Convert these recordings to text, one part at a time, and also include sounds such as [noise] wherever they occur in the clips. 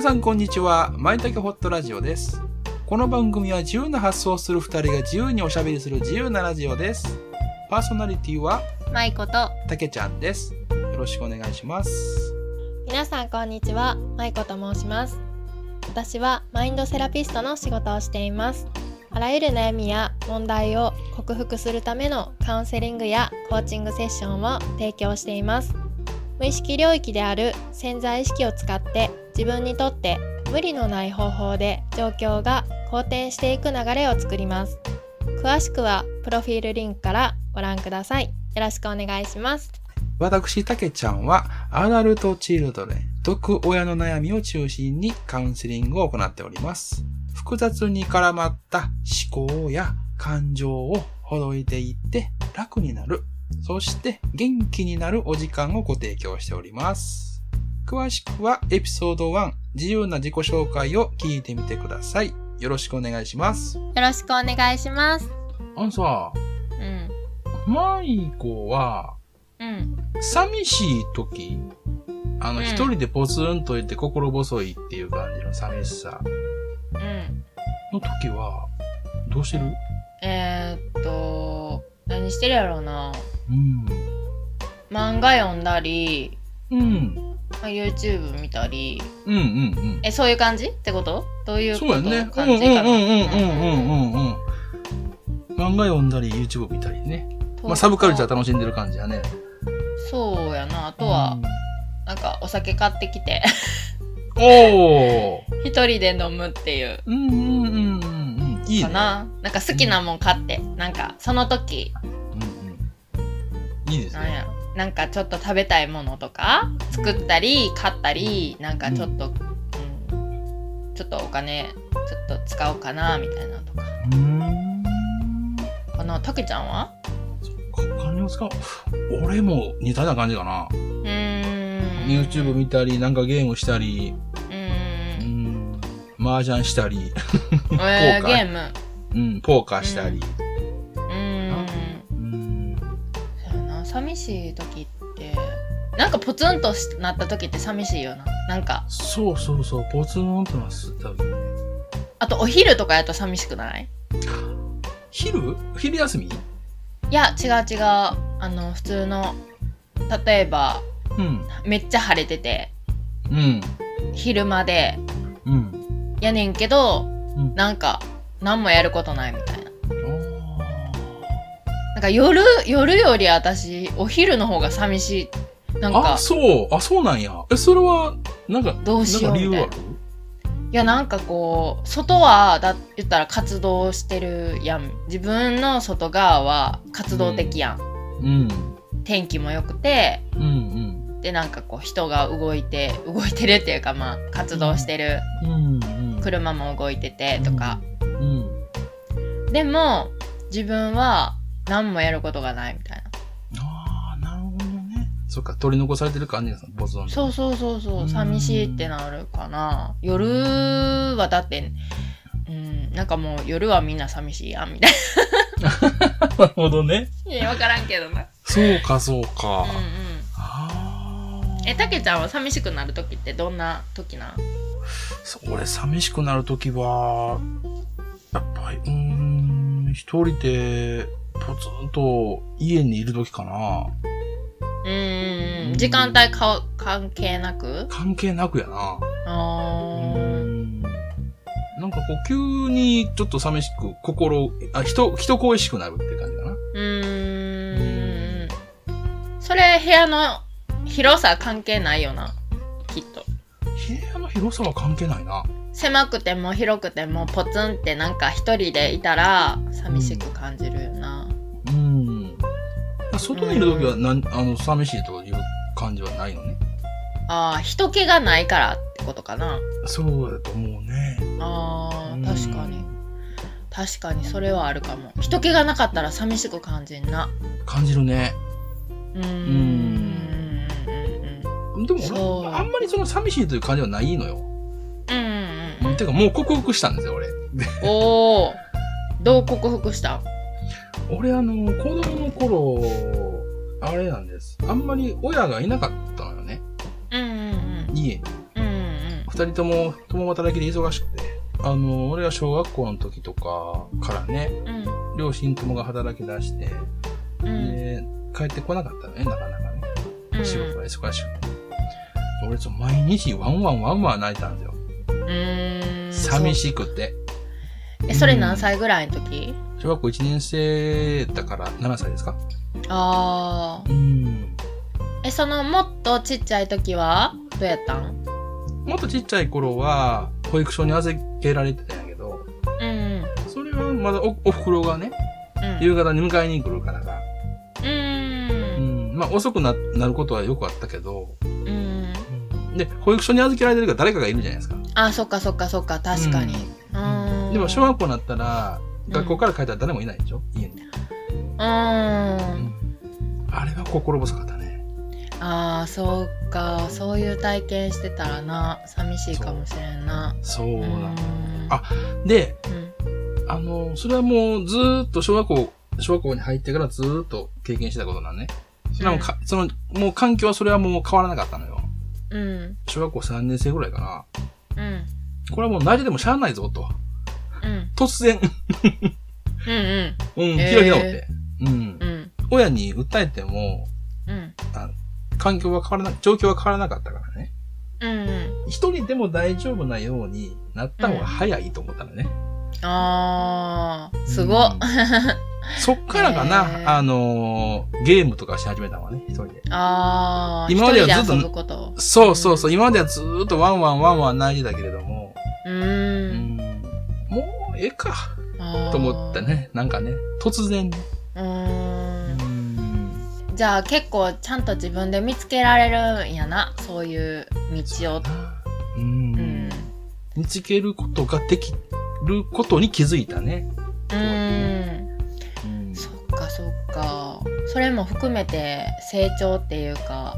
皆さんこんにちは。まいたけホットラジオです。この番組は自由な発想をする二人が自由におしゃべりする自由なラジオです。パーソナリティはまいことたけちゃんです。よろしくお願いします。皆さんこんにちはまいこと申します私はマインドセラピストの仕事をしていますあらゆる悩みや問題を克服するためのカウンセリングやコーチングセッションを提供しています無意識領域である潜在意識を使って自分にとって無理のない方法で状況が好転していく流れを作ります詳しくはプロフィールリンクからご覧くださいよろしくお願いします私、たけちゃんは、アダルトチルドレン、毒親の悩みを中心にカウンセリングを行っております。複雑に絡まった思考や感情をほどいていって楽になる。そして元気になるお時間をご提供しております。詳しくはエピソード1、自由な自己紹介を聞いてみてください。よろしくお願いします。よろしくお願いします。あのさ、うん。マイコは、うん。寂しい時、あの、うん。一人でポツンといて心細いっていう感じの寂しさ。うん。の時は、どうしてる？えー、っと何してるやろうな。うん。漫画読んだり、うん。まあ YouTube 見たりうんうんうん。えそういう感じってこと？どういうこと？そうやね。うんうん感じかな？うんうんうんうんうんうん。漫画読んだり YouTube 見たりね。まあサブカルチャー楽しんでる感じやね。そうやなあとは、なんかお酒買ってきてうん。おー。[laughs] 一人で飲むっていううんうんうんうんうん。いいね。かななんか好きなもん買ってなんかその時うんうん。いいですね。なんやろなんかちょっと食べたいものとか作ったり買ったりなんかちょっと、うんちょっとお金ちょっと使おうかなみたいなのとか。うーん。かなたけちゃんは？お金を使う。俺も似たような感じかな。うーん。YouTube 見たり、なんかゲームしたり、うん。ん、麻雀したり、えー、ポーカー。ゲーム。うん、ポーカーしたり。寂しい時ってなんかポツンとしなった時って寂しいよななんかそうそうそう、ポツンとなすった時ね。あとお昼とかやと寂しくない？昼？昼休み？いや違う違うあの普通の例えばうん。めっちゃ晴れててうん。昼間でうん。やねんけどうん。なんか何もやることないみたいなあなんか夜夜より私お昼の方が寂しいなんーあ、かそう。あ、そうなんや。え、それは、なんか、どうしようなんか理由ある？いやなんかこう外はだ言ったら活動してるやん自分の外側は活動的やん、うん。天気も良くてうんでなんかこう人が動いて動いてるっていうかまあ活動してるうん。うん。うん。車も動いててとか、うん。でも自分は何もやることがないみたいなああ、なるほどね。そっか、取り残されてる感じがボツンと。そうそうそうそううん寂しいってなるかな夜はだってうんなんかもう夜はみんな寂しいやんみたいなるほどね。ないや分からんけどなそうか、そうか。うんうんああ。えたけちゃんは寂しくなる時ってどんな時なんそう俺、寂しくなるときは、やっぱり、うーん、一人で、ポツンと家にいるときかな。うーん時間帯か関係なく？関係なくやな。あうーん。なんかこう、急にちょっと寂しく、心、あ、人、人恋しくなるって感じかな。うーんそれ部屋の広さ関係ないよなきっと部屋の広さは関係ないな。狭くても広くてもポツンってなんか一人でいたら寂しく感じるよな、うん。外にいるときはなん、あの、寂しいという感じはないのね。ああ人気がないからってことかなそうだと思うね。あうんー確かに確かにそれはあるかも人気がなかったら寂しく感じんな感じるね。うーんうんうんでもそう俺、あんまりその寂しいという感じはないのよ。うんうかもう克服したんですよ、俺。おおどう克服した？俺あの、子供の頃、あれなんです。あんまり親がいなかったのよね。うんうんうん家に。うんうん二二人とも共働きで忙しくて、あの、俺が小学校の時とかからね、うん。両親ともが働き出して、うん。で、帰ってこなかったのね、なかなかね。うん仕事が忙しくて。俺、毎日ワンワンワンワン泣いたんですよ。うーん。寂い。しくて。え、それ何歳ぐらいの時？小学校1年生だから7歳ですか？ああ。うん。え、その、もっとちっちゃい時は？どうやったん？もっとちっちゃい頃は、保育所に預けられてたんやけど、うん。それはまだお、お袋がね、うん。夕方に迎えに来るからが、う。うんん、まあ遅くな、なることはよくあったけど、うん。で、保育所に預けられてるから誰かがいるじゃないですか。あ、そっかそっかそっか、確かに。うん。でも小学校になったら、うん学校から帰ったら誰もいないでしょ？家に。う。うんんあれは心細かったね。ああ、そうか。そういう体験してたらな、寂しいかもしれんな。そううなんん。あで、うん。あの、それはもうずーっと小学校、小学校に入ってからずーっと経験してたことなんね。それはもうか、その、もう環境はそれはもう変わらなかったのよ。うん。小学校3年生ぐらいかな。うん。これはもう泣いててもしゃあないぞと。うん。突然、うん。うん。うん、へー開き直って。うんう。ん。親に訴えても、うん。あ環境は変わらな、状況は変わらなかったからね。うん。一人でも大丈夫なようになった方が早いと思ったのね。ああ、すごっ。う [laughs] んそっからかな、あのーゲームとかし始めたのはね、一人で。ああ、今まではずっとと。そうそうそう、今まではずーっとワンワンワンワン泣いてたけれども、う。うんん、もうええか、と思った。ね。なんかね、突然ね。う。うんん。じゃあ結構ちゃんと自分で見つけられるんやな、そういう道を。う。うんん。見つけることができることに気づいたね。それも含めて成長っていうか、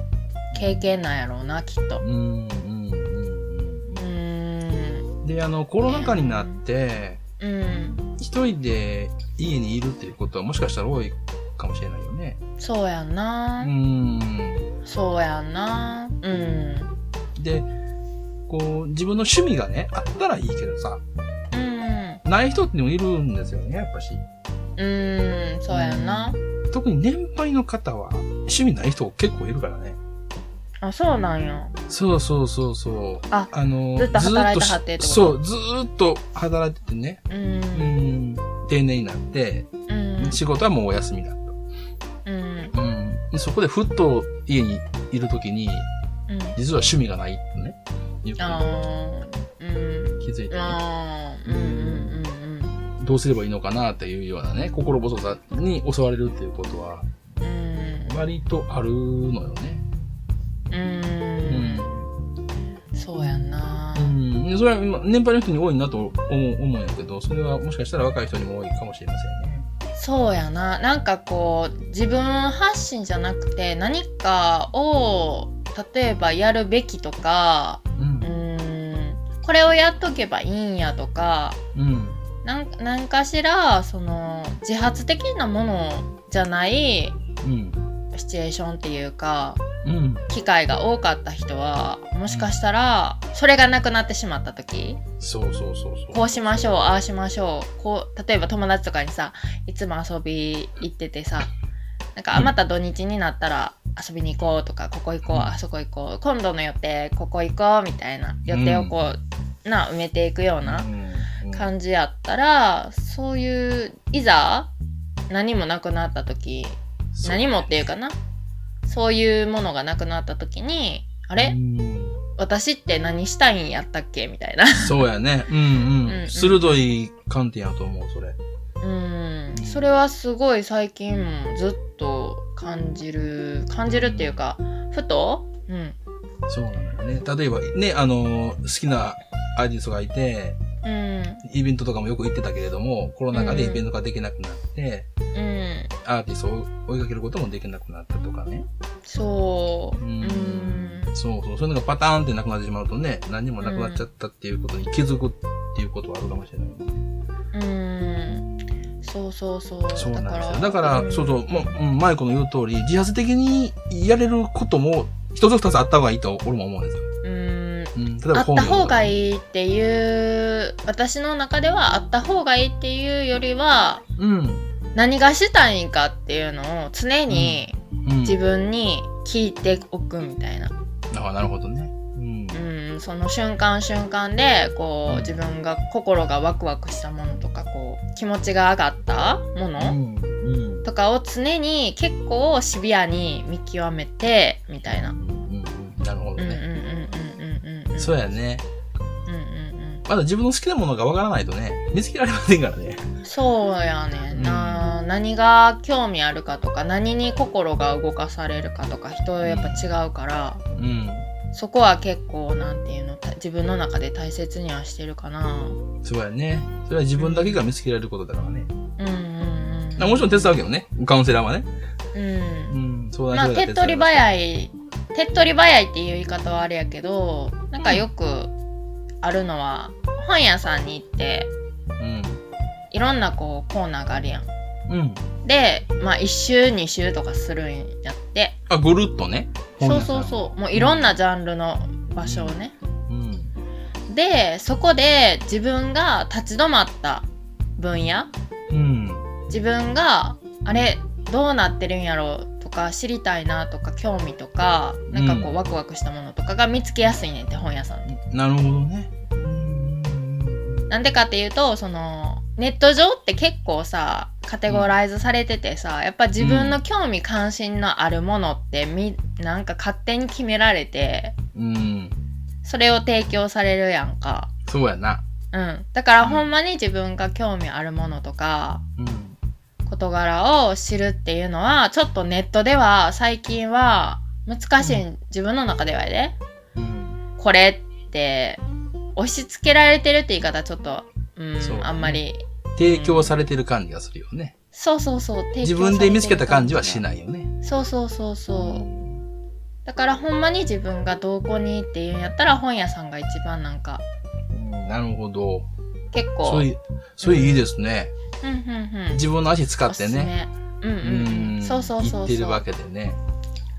経験なんやろうな、きっとう。ん。うん。うん。うん。で、あの、コロナ禍になって、うん。一人で家にいるっていうことはもしかしたら多いかもしれないよね。そうやんな。うん。そうやんな。うん。で、こう、自分の趣味がね、あったらいいけどさ、うん。ない人ってもいるんですよね、やっぱし。うん。そうやんな。特に年配の方は、趣味ない人結構いるからね。あ、そうなんや。そうそうそうそう。ああの、ずっと働いてずはってってこと？そう、ずーっと働いててね、う。うんん、定年になって、うん。仕事はもうお休みだと。うん。うん。でそこでふっと家にいるときに、うん。実は趣味がないってね、いうことあにーうん。気づいてね、うんどうすればいいのかなっていうようなね、心細さに襲われるっていうことは。割とあるのよね。うん。うん。そうやんなう。ん。でそれは今年配の人に多いなと思う思うんやけど、それはもしかしたら若い人にも多いかもしれませんね。そうやな。なんかこう、自分発信じゃなくて、何かを、例えばやるべきとか、う。うんん、これをやっとけばいいんやとか、うん。なんなんかしら、その、自発的なものじゃないうん。シチュエーションっていうか、うん。機会が多かった人は、もしかしたら、それがなくなってしまった時、そうそうそうそう。こうしましょう、ああしましょう。こう、例えば友達とかにさ、いつも遊び行っててさ、なんか、あ、うんまた土日になったら遊びに行こうとか、ここ行こう、うんあそこ行こう、今度の予定、ここ行こう、みたいな予定をこう、な、埋めていくようなうん感じやったら、そういう、いざ、何もなくなった時、何もっていうかな、そういうものがなくなった時に、あれ、うん私って何したいんやったっけ？みたいな。そうやね。うんうんう。うんん鋭い観点やと思う、それ。うん、それはすごい最近もずっと感じる、感じるっていうか、ふと、うん、そうなんだよね。例えば、ね、あの、好きなアーティストがいて、うん、イベントとかもよく行ってたけれども、コロナ禍でイベントができなくなって、うん、アーティストを追いかけることもできなくなったとかね。そう、ううんん、そうそう。そういうのがパターンってなくなってしまうとね、何にもなくなっちゃったっていうことに気づくっていうことはあるかもしれないよね。うん、そうそうそう。そうなんですよ。だか、からそうそう、もう、うん、マイコの言う通り、自発的にやれることも、一つ二つあった方がいいと俺も思うんですよ。うん、あった方がい。いいっていう私の中ではあった方がいいっていうよりはうん。何がしたいんかっていうのを常にうん、自分に聞いておくみたいな、あなるほどね。うん。うん、その瞬間瞬間でこうんう自分が心がワクワクしたものとかこう気持ちが上がったもうのん。うん。とかを常に結構シビアに見極めてみたいな。うんうんなるほどうんうんうんね。うんうんうん。そうやね。うんうんまだ自分の好きなものがわからないとね、見つけられませんからね。うん。そうやねんな、何が興味あるかとか何に心が動かされるかとか人やっぱ違うから、うん。そこは結構なんていうのた自分の中で大切にはしてるかな。そうやね。それは自分だけが見つけられることだからね。うんうんうん。もちろん手伝うけどね。カウンセラーはね。うんうん。相まあ談手っ取り早い手っ取り早いっていう言い方はあれやけどなんかよくあるのは本屋さんに行ってうん。いろんなこうコーナーがあるやん。うん。でまあ1周2周とかするんやってあ、ぐるっとね。そうそうそうもういろんなジャンルの場所をね。う。うん。でそこで自分が立ち止まった分野うん。自分があれどうなってるんやろうとか知りたいなとか興味とかなんかこううワクワクしたものとかが見つけやすいねんって本屋さんで。なるほどね。うんなんでかっていうとそのネット上って結構さカテゴライズされててさやっぱ自分の興味関心のあるものってみなんか勝手に決められてうん。それを提供されるやんか。そうやな。うん、だからほんまに自分が興味あるものとかうん。事柄を知るっていうのはちょっとネットでは最近は難しい、う自分の中ではね。うん。これって押し付けられてるって言い方ちょっと、うんそうね。あんまり。提供されてる感じがするよね。そうそうそう提供自分で見つけた感じはしいないよね。そうそうそうそう、ん。だからほんまに自分がどこにっていうんやったら本屋さんが一番なんか。うんなるほど。結構。それ、それいいですね。うん。うんうん自分の足使ってね。め。うんうん。うん。そうそうそう言ってるわけでね。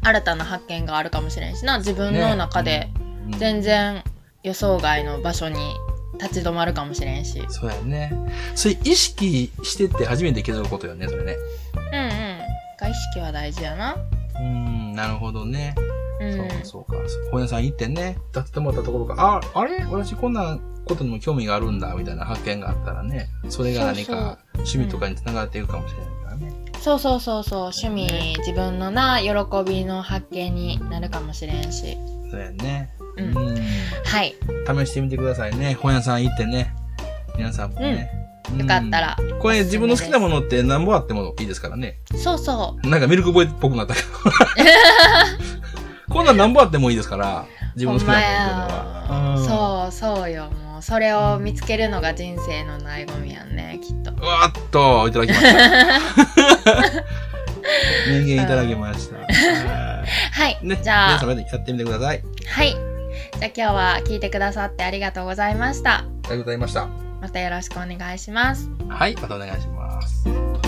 新たな発見があるかもしれんしな。自分の中でうん。全然予想外の場所に立ち止まるかもしれんし。うんうんそうやね。それ意識してって初めて気づくことよね、それね。が意識は大事やな。うん、なるほどね。うんそうか、そうか。本屋さん行ってね、立ってもらったところが、あ、あれ？私こんなことにも興味があるんだ、みたいな発見があったらね、それが何か趣味とかにつながっていくかもしれないからね。そうそうそうそう趣味自分のな喜びの発見になるかもしれんしそうやね。うんうんはい試してみてくださいね。本屋さん行ってね。皆さんもね。よかったら、うん。これ自分の好きなものって何本あってもいいですからね。そうそうなんかミルクボーイっぽくなったけど。[laughs] こんなん何本あってもいいですから。自分の好きなものっていうのは。うんそうそうよもうそれを見つけるのが人生の醍醐味やんねきっとうわーっと、いただきました。[laughs] 名言いただきました。は [laughs] はい、いね、じゃあ皆様でやってみてください。はいじゃあ今日は聞いてくださってありがとうございましたありがとうございました。またよろしくお願いしますはい、またお願いします。